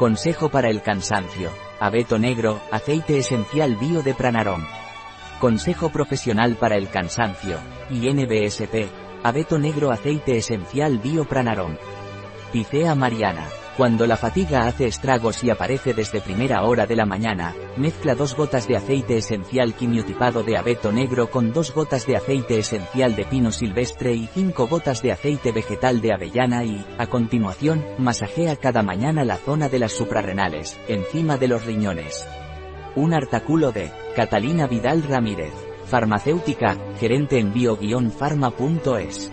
Consejo para el cansancio. Abeto negro, aceite esencial bio de Pranarom. Consejo profesional para el cansancio. INBSP. Abeto negro aceite esencial bio Pranarom. Picea mariana. Cuando la fatiga hace estragos y aparece desde primera hora de la mañana, mezcla dos gotas de aceite esencial quimiotipado de abeto negro con dos gotas de aceite esencial de pino silvestre y cinco gotas de aceite vegetal de avellana y, a continuación, masajea cada mañana la zona de las suprarrenales, encima de los riñones. Un artículo de Catalina Vidal Ramírez, farmacéutica, gerente en bio-pharma.es.